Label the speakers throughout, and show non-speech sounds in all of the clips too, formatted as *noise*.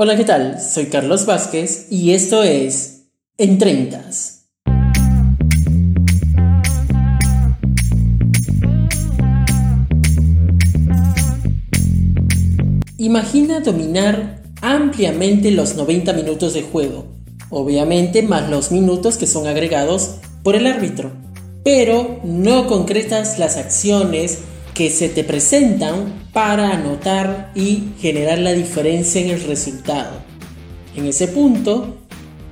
Speaker 1: Hola, ¿qué tal? Soy Carlos Vázquez y esto es En Treintas. Imagina dominar ampliamente los 90 minutos de juego, obviamente más los minutos que son agregados por el árbitro, pero no concretas las acciones que se te presentan para anotar y generar la diferencia en el resultado. En ese punto,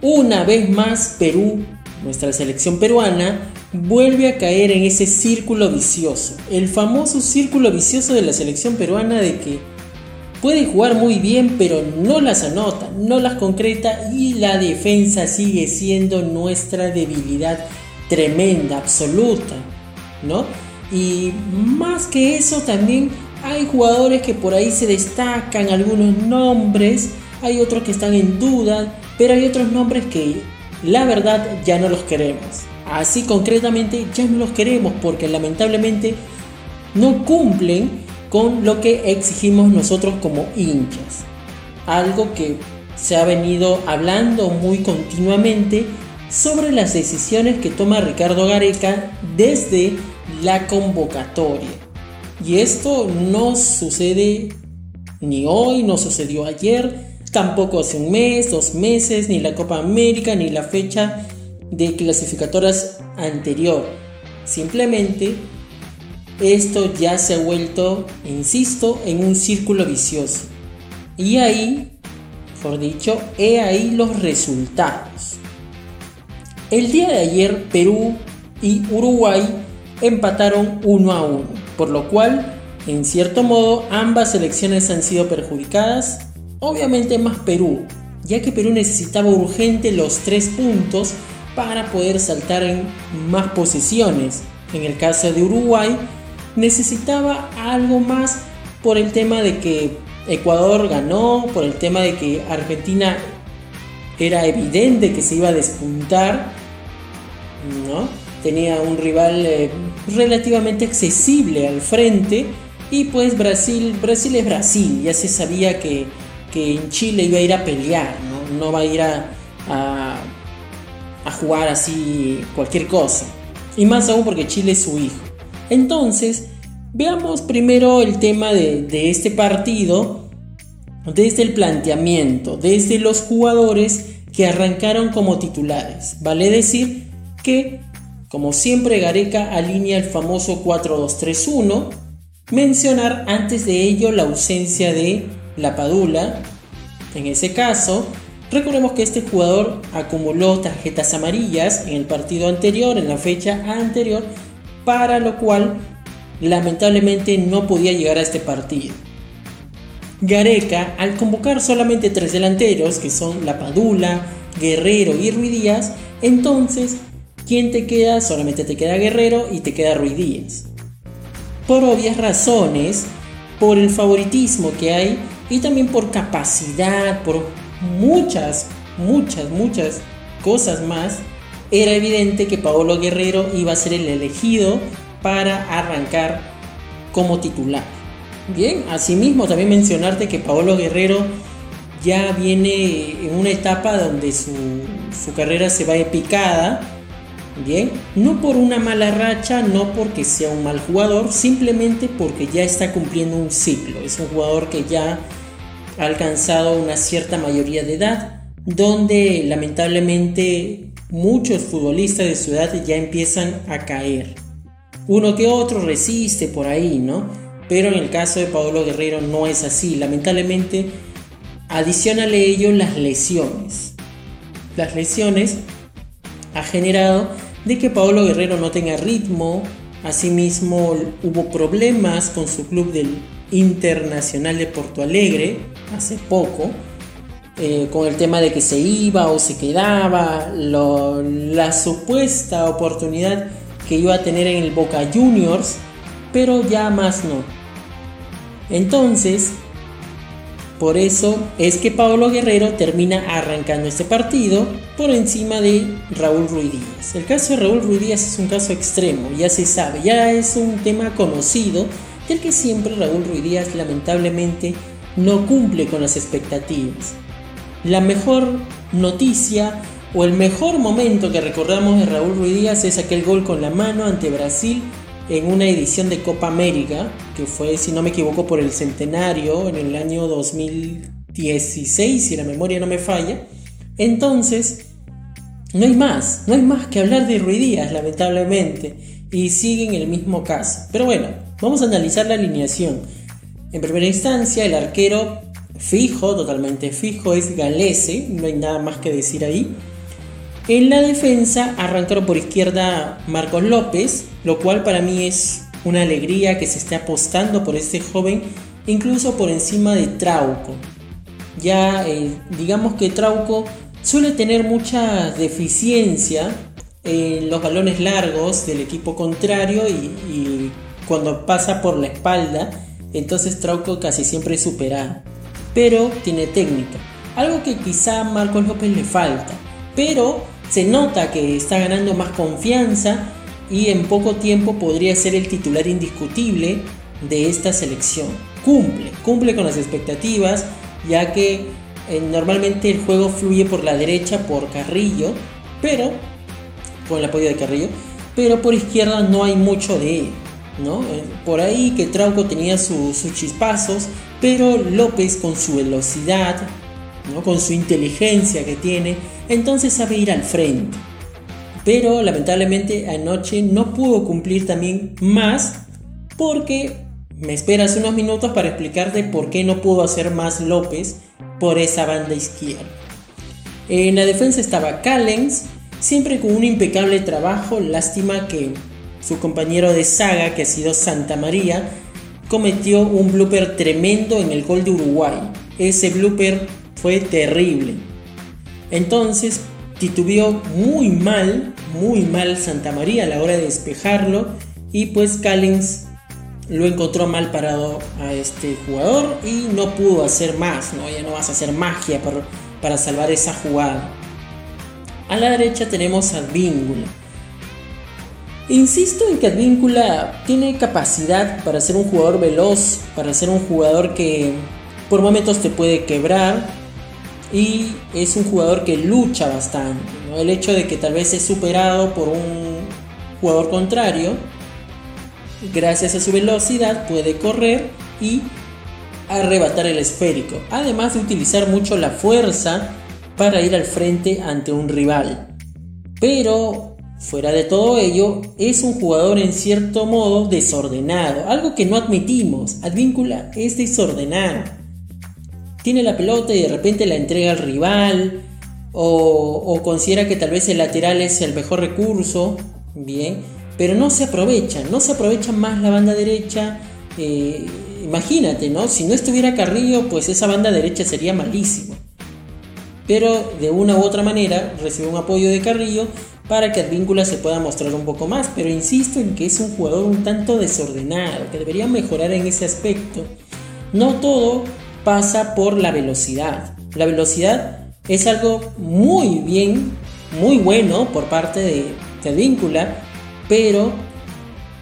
Speaker 1: una vez más Perú, nuestra selección peruana, vuelve a caer en ese círculo vicioso, el famoso círculo vicioso de la selección peruana de que puede jugar muy bien pero no las anota, no las concreta y la defensa sigue siendo nuestra debilidad tremenda, absoluta, ¿no? Y más que eso también hay jugadores que por ahí se destacan, algunos nombres, hay otros que están en duda, pero hay otros nombres que la verdad ya no los queremos. Así concretamente ya no los queremos porque lamentablemente no cumplen con lo que exigimos nosotros como hinchas. Algo que se ha venido hablando muy continuamente sobre las decisiones que toma Ricardo Gareca desde la convocatoria. Y esto no sucede ni hoy, no sucedió ayer, tampoco hace un mes, dos meses, ni la Copa América, ni la fecha de clasificadoras anterior. Simplemente esto ya se ha vuelto, insisto, en un círculo vicioso. Y ahí, por dicho, he ahí los resultados. El día de ayer Perú y Uruguay empataron uno a uno, por lo cual, en cierto modo, ambas selecciones han sido perjudicadas, obviamente más Perú, ya que Perú necesitaba urgente los tres puntos para poder saltar en más posiciones. En el caso de Uruguay, necesitaba algo más por el tema de que Ecuador ganó, por el tema de que Argentina era evidente que se iba a despuntar, ¿no? Tenía un rival eh, relativamente accesible al frente y pues Brasil, Brasil es Brasil, ya se sabía que, en Chile iba a ir a pelear, no, va a ir a, a, jugar así cualquier cosa. Y más aún porque Chile es su hijo. Entonces, veamos primero el tema de, de este partido desde el planteamiento, desde los jugadores que arrancaron como titulares. Vale decir que como siempre Gareca alinea el famoso 4-2-3-1. Mencionar antes de ello la ausencia de La Padula. En ese caso, recordemos que este jugador acumuló tarjetas amarillas en el partido anterior, en la fecha anterior, para lo cual lamentablemente no podía llegar a este partido. Gareca, al convocar solamente tres delanteros, que son La Padula, Guerrero y Ruidías, entonces ¿Quién te queda? Solamente te queda Guerrero y te queda Ruiz Díaz. Por obvias razones, por el favoritismo que hay y también por capacidad, por muchas, muchas, muchas cosas más, era evidente que Paolo Guerrero iba a ser el elegido para arrancar como titular. Bien, asimismo también mencionarte que Paolo Guerrero ya viene en una etapa donde su, su carrera se va picada Bien, no por una mala racha, no porque sea un mal jugador, simplemente porque ya está cumpliendo un ciclo. Es un jugador que ya ha alcanzado una cierta mayoría de edad, donde lamentablemente muchos futbolistas de su edad ya empiezan a caer. Uno que otro resiste por ahí, ¿no? Pero en el caso de Pablo Guerrero no es así. Lamentablemente, adicionale ello las lesiones. Las lesiones ha generado de que Paolo Guerrero no tenga ritmo. Asimismo, hubo problemas con su club del Internacional de Porto Alegre hace poco, eh, con el tema de que se iba o se quedaba, la supuesta oportunidad que iba a tener en el Boca Juniors, pero ya más no. Entonces, por eso es que Pablo Guerrero termina arrancando este partido por encima de Raúl Ruiz Díaz. El caso de Raúl Ruiz Díaz es un caso extremo, ya se sabe, ya es un tema conocido del que siempre Raúl Ruiz Díaz lamentablemente no cumple con las expectativas. la mejor noticia o el mejor momento que recordamos de Raúl Ruiz Díaz es aquel gol con la mano ante Brasil en una edición de Copa América, que fue, si no me equivoco, por el centenario en el año 2016, si la memoria no me falla. Entonces, no hay más, no hay más que hablar de Ruiz Díaz, lamentablemente, y sigue en el mismo caso. Pero bueno, vamos a analizar la alineación. En primera instancia, el arquero fijo, totalmente fijo, es Galese, no hay nada más que decir ahí. En la defensa arrancaron por izquierda Marcos López, lo cual para mí es una alegría que se esté apostando por este joven, incluso por encima de Trauco. Ya eh, digamos que Trauco suele tener mucha deficiencia en los balones largos del equipo contrario y, cuando pasa por la espalda, entonces Trauco casi siempre es superado. Pero tiene técnica, algo que quizá a Marcos López le falta. Pero se nota que está ganando más confianza y en poco tiempo podría ser el titular indiscutible de esta selección. Cumple, cumple con las expectativas, ya que eh, normalmente el juego fluye por la derecha por Carrillo, pero con el apoyo de Carrillo, pero por izquierda no hay mucho de él. ¿no? Eh, por ahí que Trauco tenía sus chispazos, pero López con su velocidad, ¿no? con su inteligencia que tiene, entonces sabe ir al frente. Pero lamentablemente anoche no pudo cumplir también más porque me esperas unos minutos para explicarte por qué no pudo hacer más López por esa banda izquierda. En la defensa estaba Callens, siempre con un impecable trabajo, lástima que su compañero de saga, que ha sido Santa María, cometió un blooper tremendo en el gol de Uruguay. Ese blooper fue terrible. Entonces titubeó muy mal, muy mal Santa María a la hora de despejarlo y pues Callens lo encontró mal parado a este jugador y no pudo hacer más, ¿no? ya no vas a hacer magia para, para salvar esa jugada. A la derecha tenemos a Advíncula. Insisto en que Advíncula tiene capacidad para ser un jugador veloz, para ser un jugador que por momentos te puede quebrar, y es un jugador que lucha bastante. El hecho de que tal vez es superado por un jugador contrario, gracias a su velocidad puede correr y arrebatar el esférico, además de utilizar mucho la fuerza para ir al frente ante un rival. Pero fuera de todo ello, es un jugador en cierto modo desordenado, algo que no admitimos. Advíncula es desordenado. Tiene la pelota y de repente la entrega al rival o, considera que tal vez el lateral es el mejor recurso, bien, pero no se aprovecha, no se aprovecha más la banda derecha. Eh, imagínate, ¿no? Si no estuviera Carrillo, pues esa banda derecha sería malísima. Pero de una u otra manera recibe un apoyo de Carrillo para que Advíncula se pueda mostrar un poco más. Pero insisto en que es un jugador un tanto desordenado, que debería mejorar en ese aspecto. No todo pasa por la velocidad. La velocidad es algo muy bien, muy bueno por parte de, de Víncula, pero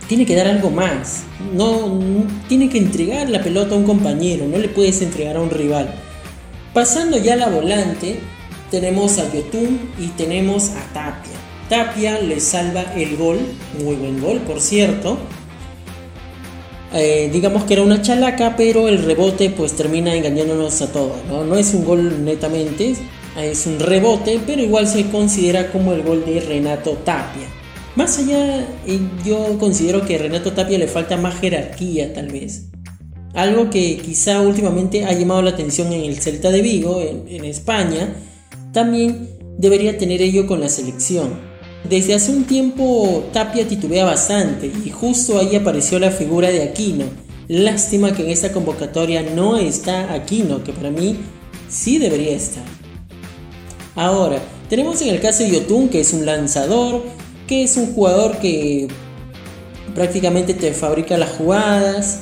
Speaker 1: tiene que dar algo más. No, tiene que entregar la pelota a un compañero, no le puedes entregar a un rival. Pasando ya a la volante, tenemos a Yotun y tenemos a Tapia. Tapia le salva el gol, muy buen gol por cierto, eh, digamos que era una chalaca, pero el rebote pues termina engañándonos a todos. ¿no? es un gol netamente, es un rebote, pero igual se considera como el gol de Renato Tapia. Más allá, yo considero que a Renato Tapia le falta más jerarquía tal vez. Algo que quizá últimamente ha llamado la atención en el Celta de Vigo, en España, también debería tener ello con la selección. Desde hace un tiempo Tapia titubea bastante y justo ahí apareció la figura de Aquino. Lástima que en esta convocatoria no está Aquino, que para mí sí debería estar. Ahora, tenemos en el caso de Yotun, que es un lanzador, que es un jugador que prácticamente te fabrica las jugadas,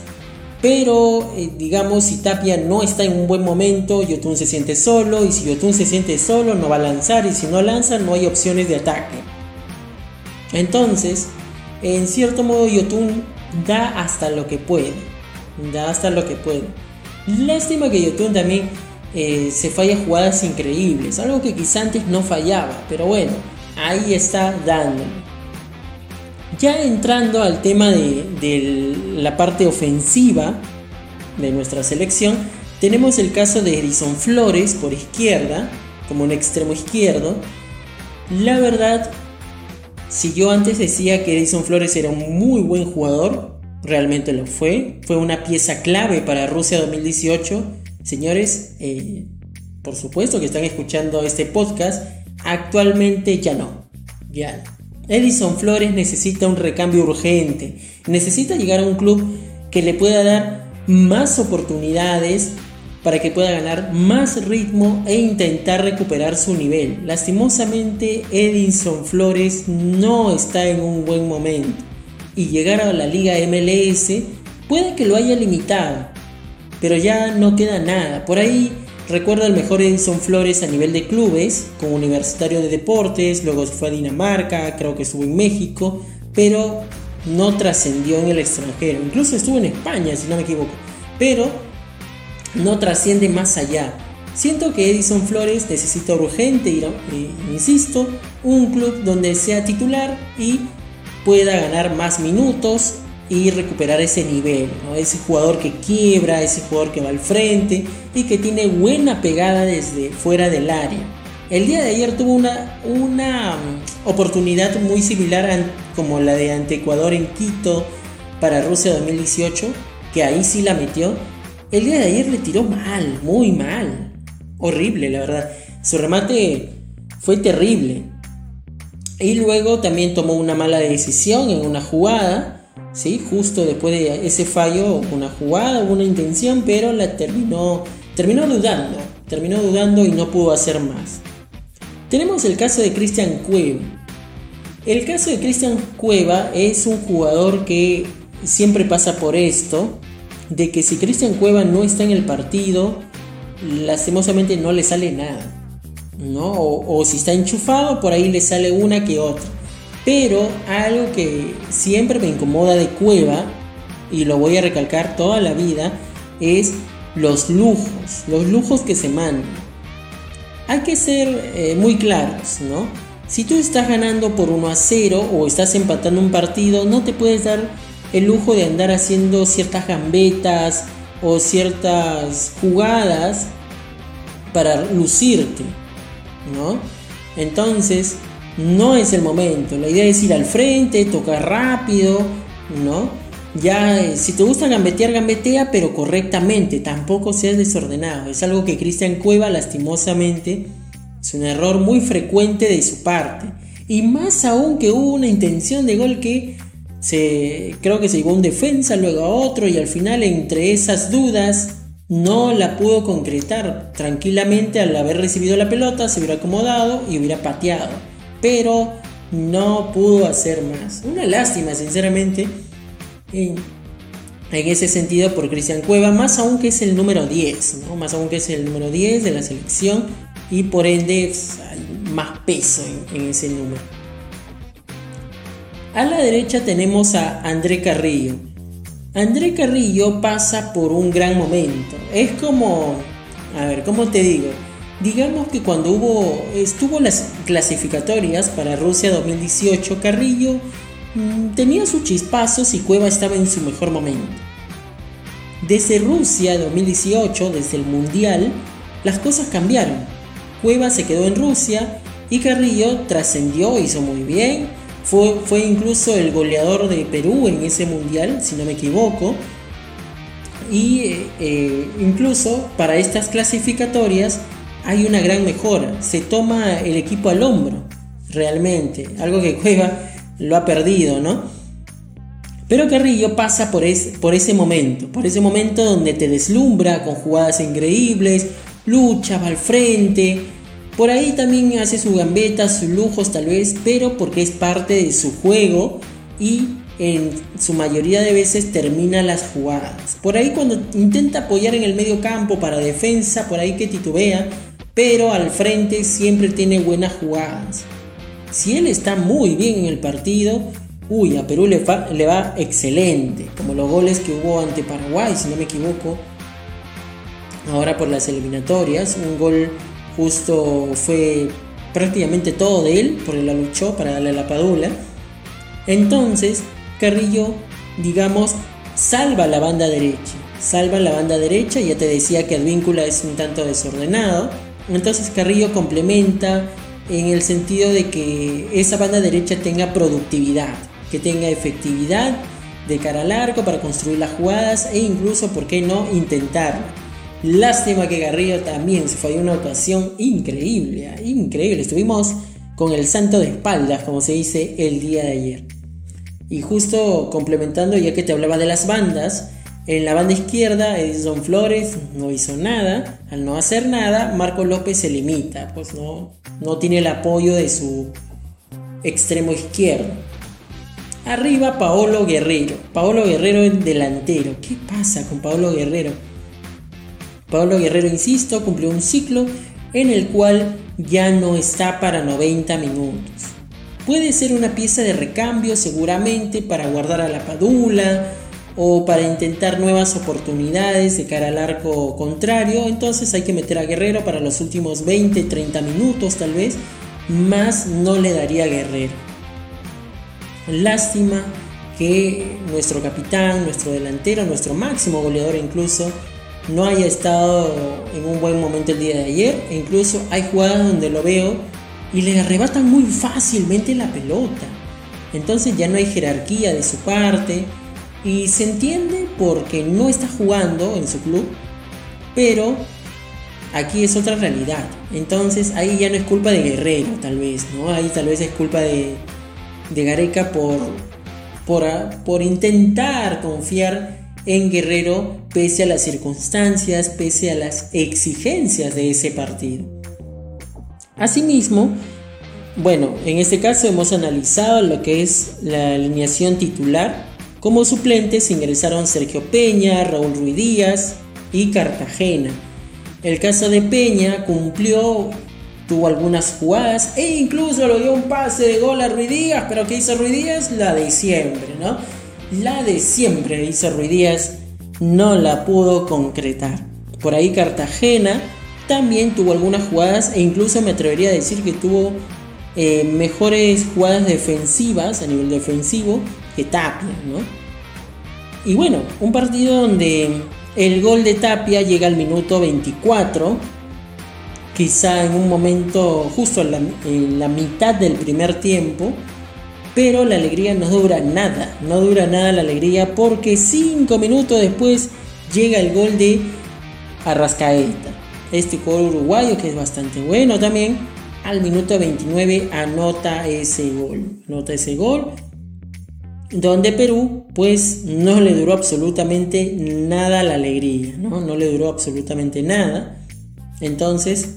Speaker 1: pero eh, digamos si Tapia no está en un buen momento, Yotun se siente solo y si Yotun se siente solo no va a lanzar y si no lanza no hay opciones de ataque. Entonces, en cierto modo, Yotun da hasta lo que puede. Da hasta lo que puede. Lástima que Yotun también eh, se falla jugadas increíbles, algo que quizá antes no fallaba, pero bueno, ahí está dándole. Ya entrando al tema de, de la parte ofensiva de nuestra selección, tenemos el caso de Edison Flores por izquierda, como un extremo izquierdo. La verdad, si yo antes decía que Edison Flores era un muy buen jugador, realmente lo fue. Fue una pieza clave para Rusia 2018. Señores, eh, por supuesto que están escuchando este podcast, actualmente ya no. Ya Edison Flores necesita un recambio urgente. Necesita llegar a un club que le pueda dar más oportunidades para que pueda ganar más ritmo e intentar recuperar su nivel. Lastimosamente, Edison Flores no está en un buen momento y llegar a la liga MLS puede que lo haya limitado, pero ya no queda nada. Por ahí recuerda el mejor Edison Flores a nivel de clubes, como Universitario de Deportes, luego fue a Dinamarca, creo que estuvo en México, pero no trascendió en el extranjero. Incluso estuvo en España, si no me equivoco. Pero no trasciende más allá. Siento que Edison Flores necesita urgente ir, eh, insisto, un club donde sea titular y pueda ganar más minutos y recuperar ese nivel, ese jugador que quiebra, ese jugador que va al frente y que tiene buena pegada desde fuera del área. El día de ayer tuvo una, una mm, oportunidad muy similar a, como la de ante Ecuador en Quito para Rusia 2018, que ahí sí la metió. El día de ayer le tiró mal, muy mal. Horrible, la verdad. Su remate fue terrible. Y luego también tomó una mala decisión en una jugada, ¿sí? justo después de ese fallo, una jugada, una intención, pero la terminó, terminó dudando, terminó dudando y no pudo hacer más. Tenemos el caso de Cristian Cueva. El caso de Cristian Cueva es un jugador que siempre pasa por esto, de que si Cristian Cueva no está en el partido, lastimosamente no le sale nada. ¿no? O, si está enchufado, por ahí le sale una que otra. Pero algo que siempre me incomoda de Cueva, y lo voy a recalcar toda la vida, es los lujos, los lujos que se mandan. Hay que ser eh, muy claros, ¿no? Si tú estás ganando por 1 a 0 o estás empatando un partido, no te puedes dar el lujo de andar haciendo ciertas gambetas o ciertas jugadas para lucirte. ¿no? Entonces, no es el momento. La idea es ir al frente, tocar rápido, ¿no? Ya, eh, si te gusta gambetear, gambetea, pero correctamente, tampoco seas desordenado. Es algo que Cristian Cueva, lastimosamente, es un error muy frecuente de su parte. Y más aún que hubo una intención de gol que se, creo que se llevó un defensa, luego a otro, y al final, entre esas dudas, no la pudo concretar. Tranquilamente al haber recibido la pelota se hubiera acomodado y hubiera pateado. Pero no pudo hacer más. Una lástima, sinceramente, en, ese sentido por Cristian Cueva, más aún que es el número 10, ¿no? más aún que es el número 10 de la selección y por ende hay más peso en ese número. A la derecha tenemos a André Carrillo André Carrillo pasa por un gran momento. Es como, a ver, ¿cómo te digo? Digamos que cuando hubo, estuvo las clasificatorias para Rusia 2018, Carrillo mm, tenía sus chispazos y Cueva estaba en su mejor momento. Desde Rusia 2018, desde el Mundial, las cosas cambiaron. Cueva se quedó en Rusia y Carrillo trascendió, hizo muy bien, fue, incluso el goleador de Perú en ese mundial, si no me equivoco. Y eh, eh, incluso para estas clasificatorias hay una gran mejora. Se toma el equipo al hombro, realmente. Algo que Cueva lo ha perdido, ¿no? Pero Carrillo pasa por, ese momento, por ese momento donde te deslumbra con jugadas increíbles, lucha, va al frente, por ahí también hace su gambeta, sus lujos tal vez, pero porque es parte de su juego y en su mayoría de veces termina las jugadas. Por ahí cuando intenta apoyar en el medio campo para defensa, por ahí que titubea, pero al frente siempre tiene buenas jugadas. Si él está muy bien en el partido, uy, a Perú le va, le va excelente, como los goles que hubo ante Paraguay, si no me equivoco. ahora por las eliminatorias. Un gol justo fue prácticamente todo de él, porque la luchó para darle la padula. Entonces, Carrillo, digamos, salva la banda derecha. Salva la banda derecha, ya te decía que Advíncula es un tanto desordenado. Entonces Carrillo complementa en el sentido de que esa banda derecha tenga productividad, que tenga efectividad de cara al arco para construir las jugadas e incluso, ¿por qué no?, intentarlo. Lástima que Garrillo también se falló una ocasión increíble, ah, increíble. Estuvimos con el santo de espaldas, como se dice el día de ayer. Y justo complementando, ya que te hablaba de las bandas, en la banda izquierda Edison Flores no hizo nada. Al no hacer nada, Marco López se limita, pues no, no tiene el apoyo de su extremo izquierdo. Arriba Paolo Guerrero. Paolo Guerrero es delantero. ¿Qué pasa con Paolo Guerrero? Paolo Guerrero, insisto, cumplió un ciclo en el cual ya no está para 90 minutos. Puede ser una pieza de recambio seguramente para guardar a la Padula o para intentar nuevas oportunidades de cara al arco contrario. Entonces hay que meter a Guerrero para los últimos 20-30 minutos tal vez. Más no le daría a Guerrero. Lástima que nuestro capitán, nuestro delantero, nuestro máximo goleador incluso, no haya estado en un buen momento el día de ayer. E incluso hay jugadas donde lo veo y le arrebatan muy fácilmente la pelota. Entonces ya no hay jerarquía de su parte. Y se entiende porque no está jugando en su club. Pero aquí es otra realidad. Entonces ahí ya no es culpa de Guerrero, tal vez, ¿no? Ahí tal vez es culpa de, de Gareca por, por, por intentar confiar en Guerrero pese a las circunstancias, pese a las exigencias de ese partido. Asimismo, bueno, en este caso hemos analizado lo que es la alineación titular. Como suplentes ingresaron Sergio Peña, Raúl Ruiz Díaz y Cartagena. El caso de Peña cumplió, tuvo algunas jugadas e incluso lo dio un pase de gol a Ruiz Díaz, pero ¿qué hizo Ruiz Díaz? La de siempre, ¿no? La de siempre hizo Ruiz Díaz, no la pudo concretar. Por ahí Cartagena también tuvo algunas jugadas e incluso me atrevería a decir que tuvo eh, mejores jugadas defensivas a nivel defensivo que Tapia, ¿no? Y bueno, un partido donde el gol de Tapia llega al minuto 24, quizá en un momento justo en la mitad del primer tiempo, pero la alegría no dura nada, no dura nada la alegría porque cinco minutos después llega el gol de Arrascaeta. Este gol uruguayo que es bastante bueno también. Al minuto 29 anota ese gol. Anota ese gol. Donde Perú pues no le duró absolutamente nada la alegría. No, no le duró absolutamente nada. Entonces,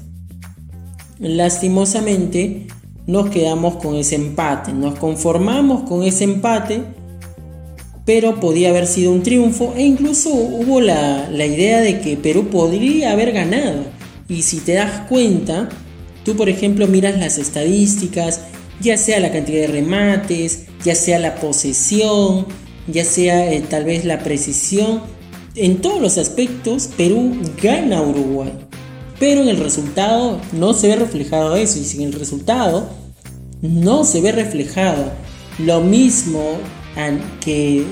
Speaker 1: lastimosamente, nos quedamos con ese empate, nos conformamos con ese empate, pero podía haber sido un triunfo e incluso hubo la, idea de que Perú podría haber ganado. Y si te das cuenta, tú por ejemplo miras las estadísticas, ya sea la cantidad de remates, ya sea la posesión, ya sea eh, tal vez la precisión, en todos los aspectos Perú gana a Uruguay. Pero en el resultado no se ve reflejado eso. Y en el resultado no se ve reflejado lo mismo que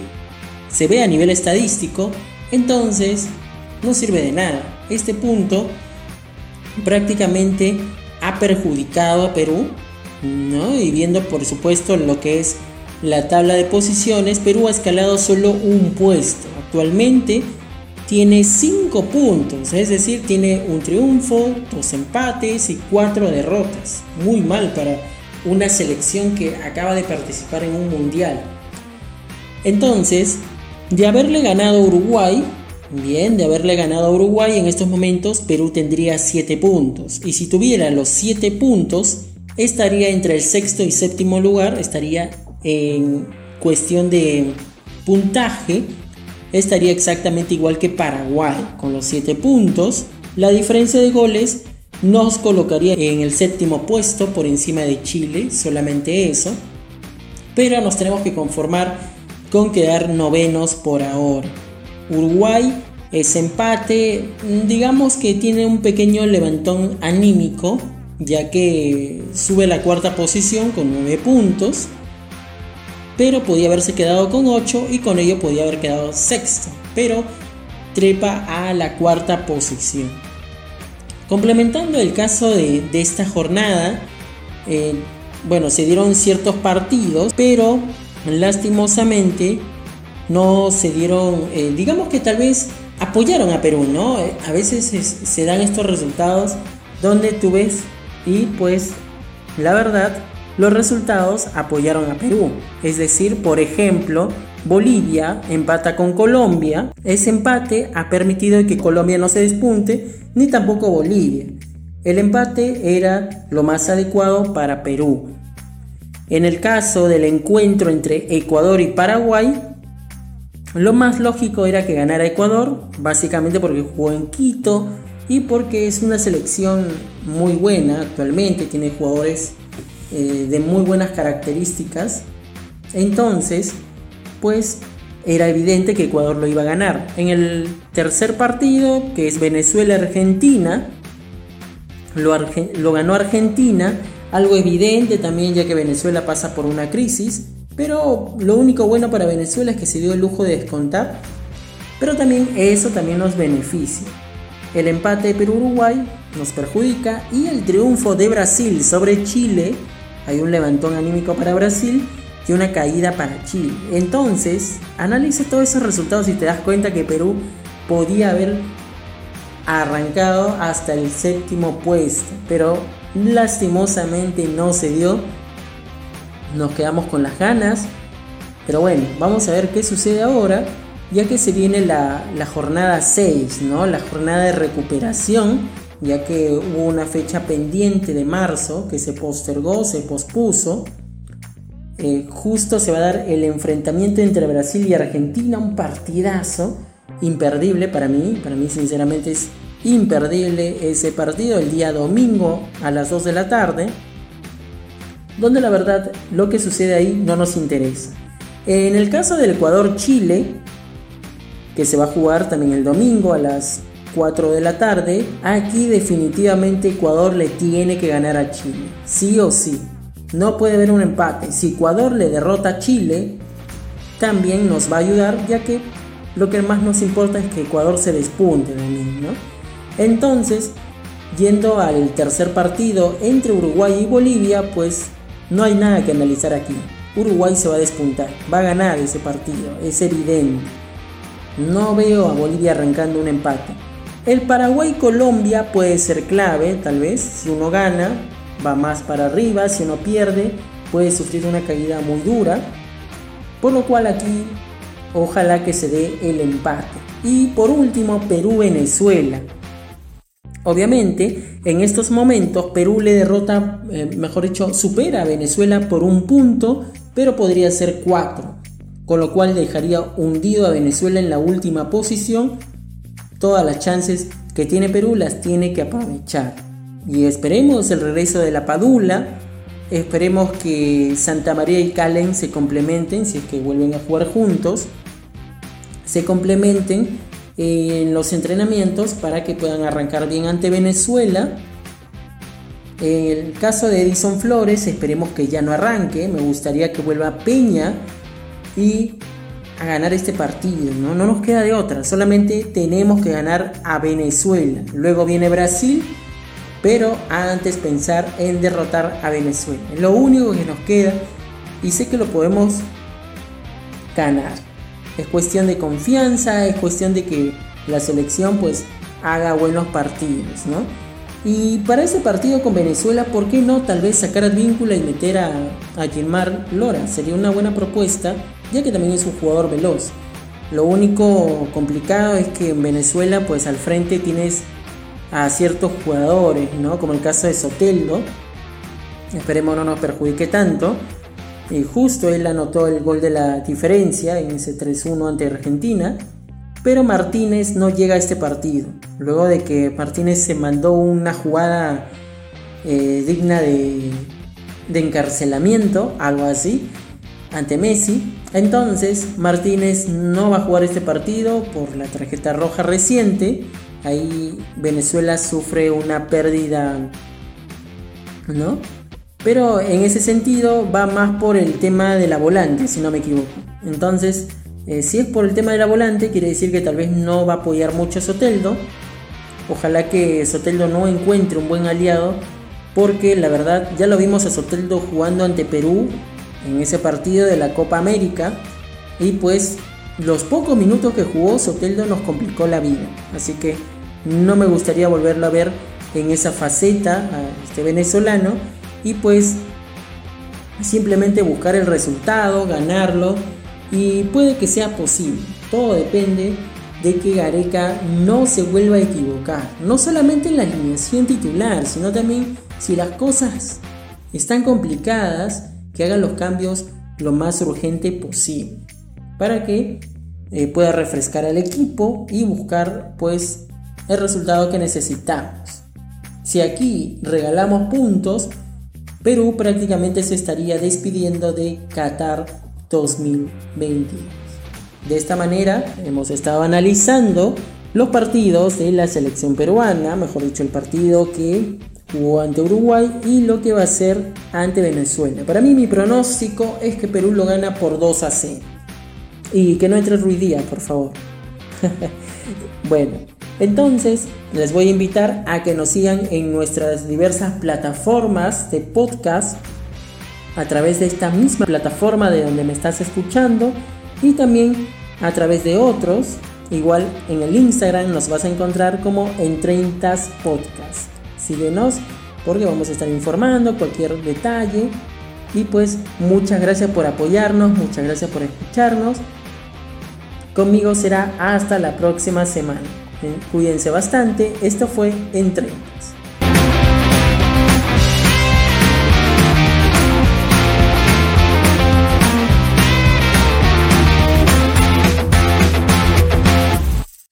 Speaker 1: se ve a nivel estadístico, entonces no sirve de nada. Este punto prácticamente ha perjudicado a Perú, ¿no? y viendo por supuesto lo que es la tabla de posiciones, Perú ha escalado solo un puesto. Actualmente tiene 5 puntos, es decir, tiene un triunfo, dos empates y cuatro derrotas. Muy mal para una selección que acaba de participar en un mundial. Entonces, de haberle ganado a Uruguay, bien, de haberle ganado a Uruguay en estos momentos, Perú tendría 7 puntos. Y si tuviera los 7 puntos, estaría entre el sexto y séptimo lugar, estaría en cuestión de puntaje estaría exactamente igual que Paraguay, con los 7 puntos. La diferencia de goles nos colocaría en el séptimo puesto por encima de Chile, solamente eso. Pero nos tenemos que conformar con quedar novenos por ahora. Uruguay Ese empate, digamos que tiene un pequeño levantón anímico, ya que sube la cuarta posición con 9 puntos, pero podía haberse quedado con 8 y con ello podía haber quedado sexto, pero trepa a la cuarta posición. Complementando el caso de, esta jornada, eh, bueno, se dieron ciertos partidos, pero lastimosamente no se dieron, eh, digamos que tal vez apoyaron a Perú, ¿no? Eh, a veces se dan estos resultados donde tú ves y pues la verdad los resultados apoyaron a Perú. Es decir, por ejemplo, Bolivia empata con Colombia. Ese empate ha permitido que Colombia no se despunte, ni tampoco Bolivia. El empate era lo más adecuado para Perú. En el caso del encuentro entre Ecuador y Paraguay, lo más lógico era que ganara Ecuador, básicamente porque jugó en Quito y porque es una selección muy buena actualmente, tiene jugadores eh, de muy buenas características. Entonces, pues era evidente que Ecuador lo iba a ganar. En el tercer partido, que es Venezuela-Argentina, lo, ganó Argentina, algo evidente también ya que Venezuela pasa por una crisis. Pero lo único bueno para Venezuela es que se dio el lujo de descontar. Pero también eso también nos beneficia. El empate de Perú-Uruguay nos perjudica y el triunfo de Brasil sobre Chile, hay un levantón anímico para Brasil y una caída para Chile. Entonces, analice todos esos resultados y te das cuenta que Perú podía haber arrancado hasta el séptimo puesto, pero lastimosamente no se dio nos quedamos con las ganas. Pero bueno, vamos a ver qué sucede ahora, ya que se viene la, jornada 6, ¿no? La jornada de recuperación, ya que hubo una fecha pendiente de marzo que se postergó, se pospuso. Eh, justo se va a dar el enfrentamiento entre Brasil y Argentina, un partidazo imperdible para mí, para mí sinceramente es imperdible ese partido el día domingo a las 2 de la tarde donde la verdad lo que sucede ahí no nos interesa. En el caso del Ecuador-Chile, que se va a jugar también el domingo a las 4 de la tarde, aquí definitivamente Ecuador le tiene que ganar a Chile, sí o sí. No puede haber un empate. Si Ecuador le derrota a Chile, también nos va a ayudar, ya que lo que más nos importa es que Ecuador se despunte de mí, ¿no? Entonces, yendo al tercer partido entre Uruguay y Bolivia, pues no hay nada que analizar aquí. Uruguay se va a despuntar, va a ganar ese partido, es evidente. No veo a Bolivia arrancando un empate. El Paraguay-Colombia puede ser clave, tal vez. Si uno gana, va más para arriba. Si uno pierde, puede sufrir una caída muy dura. Por lo cual aquí, ojalá que se dé el empate. Y por último, Perú-Venezuela. Obviamente, en estos momentos Perú le derrota, eh, mejor dicho, supera a Venezuela por un punto, pero podría ser cuatro, con lo cual dejaría hundido a Venezuela en la última posición. Todas las chances que tiene Perú las tiene que aprovechar. Y esperemos el regreso de la Padula, esperemos que Santa María y Calen se complementen, si es que vuelven a jugar juntos, se complementen en los entrenamientos para que puedan arrancar bien ante Venezuela. En el caso de Edison Flores, esperemos que ya no arranque. Me gustaría que vuelva Peña y a ganar este partido. ¿no? no nos queda de otra, solamente tenemos que ganar a Venezuela. Luego viene Brasil, pero antes pensar en derrotar a Venezuela. Es lo único que nos queda y sé que lo podemos ganar. Es cuestión de confianza, es cuestión de que la selección pues haga buenos partidos, ¿no? Y para ese partido con Venezuela, ¿por qué no tal vez sacar a Víncula y meter a, a Gilmar Lora? Sería una buena propuesta, ya que también es un jugador veloz. Lo único complicado es que en Venezuela pues al frente tienes a ciertos jugadores, ¿no? Como el caso de Soteldo. Esperemos no nos perjudique tanto. Y justo él anotó el gol de la diferencia en ese 3-1 ante Argentina. Pero Martínez no llega a este partido. Luego de que Martínez se mandó una jugada eh, digna de encarcelamiento, algo así, ante Messi. Entonces, Martínez no va a jugar este partido por la tarjeta roja reciente. Ahí Venezuela sufre una pérdida, ¿no? Pero en ese sentido va más por el tema de la volante, si no me equivoco. Entonces, eh, si es por el tema de la volante, quiere decir que tal vez no va a apoyar mucho a Soteldo. Ojalá que Soteldo no encuentre un buen aliado, porque la verdad ya lo vimos a Soteldo jugando ante Perú en ese partido de la Copa América. Y pues los pocos minutos que jugó Soteldo nos complicó la vida. Así que no me gustaría volverlo a ver en esa faceta a este venezolano. Y pues simplemente buscar el resultado, ganarlo. Y puede que sea posible. Todo depende de que Gareca no se vuelva a equivocar. No solamente en la alineación titular, sino también si las cosas están complicadas que hagan los cambios lo más urgente posible para que eh, pueda refrescar al equipo y buscar pues el resultado que necesitamos. Si aquí regalamos puntos, Perú prácticamente se estaría despidiendo de Qatar 2022. De esta manera hemos estado analizando los partidos de la selección peruana, mejor dicho el partido que jugó ante Uruguay y lo que va a ser ante Venezuela. Para mí mi pronóstico es que Perú lo gana por 2 a 0. Y que no entre Ruidía, por favor. *laughs* bueno, entonces les voy a invitar a que nos sigan en nuestras diversas plataformas de podcast a través de esta misma plataforma de donde me estás escuchando y también a través de otros. Igual en el Instagram nos vas a encontrar como en 30 Podcast. Síguenos porque vamos a estar informando cualquier detalle. Y pues muchas gracias por apoyarnos, muchas gracias por escucharnos. Conmigo será hasta la próxima semana. Eh, cuídense bastante. Esto fue Entre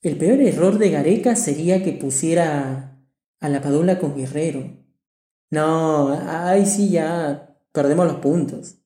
Speaker 1: El peor error de Gareca sería que pusiera a la Padula con Guerrero. No, ahí sí ya perdemos los puntos.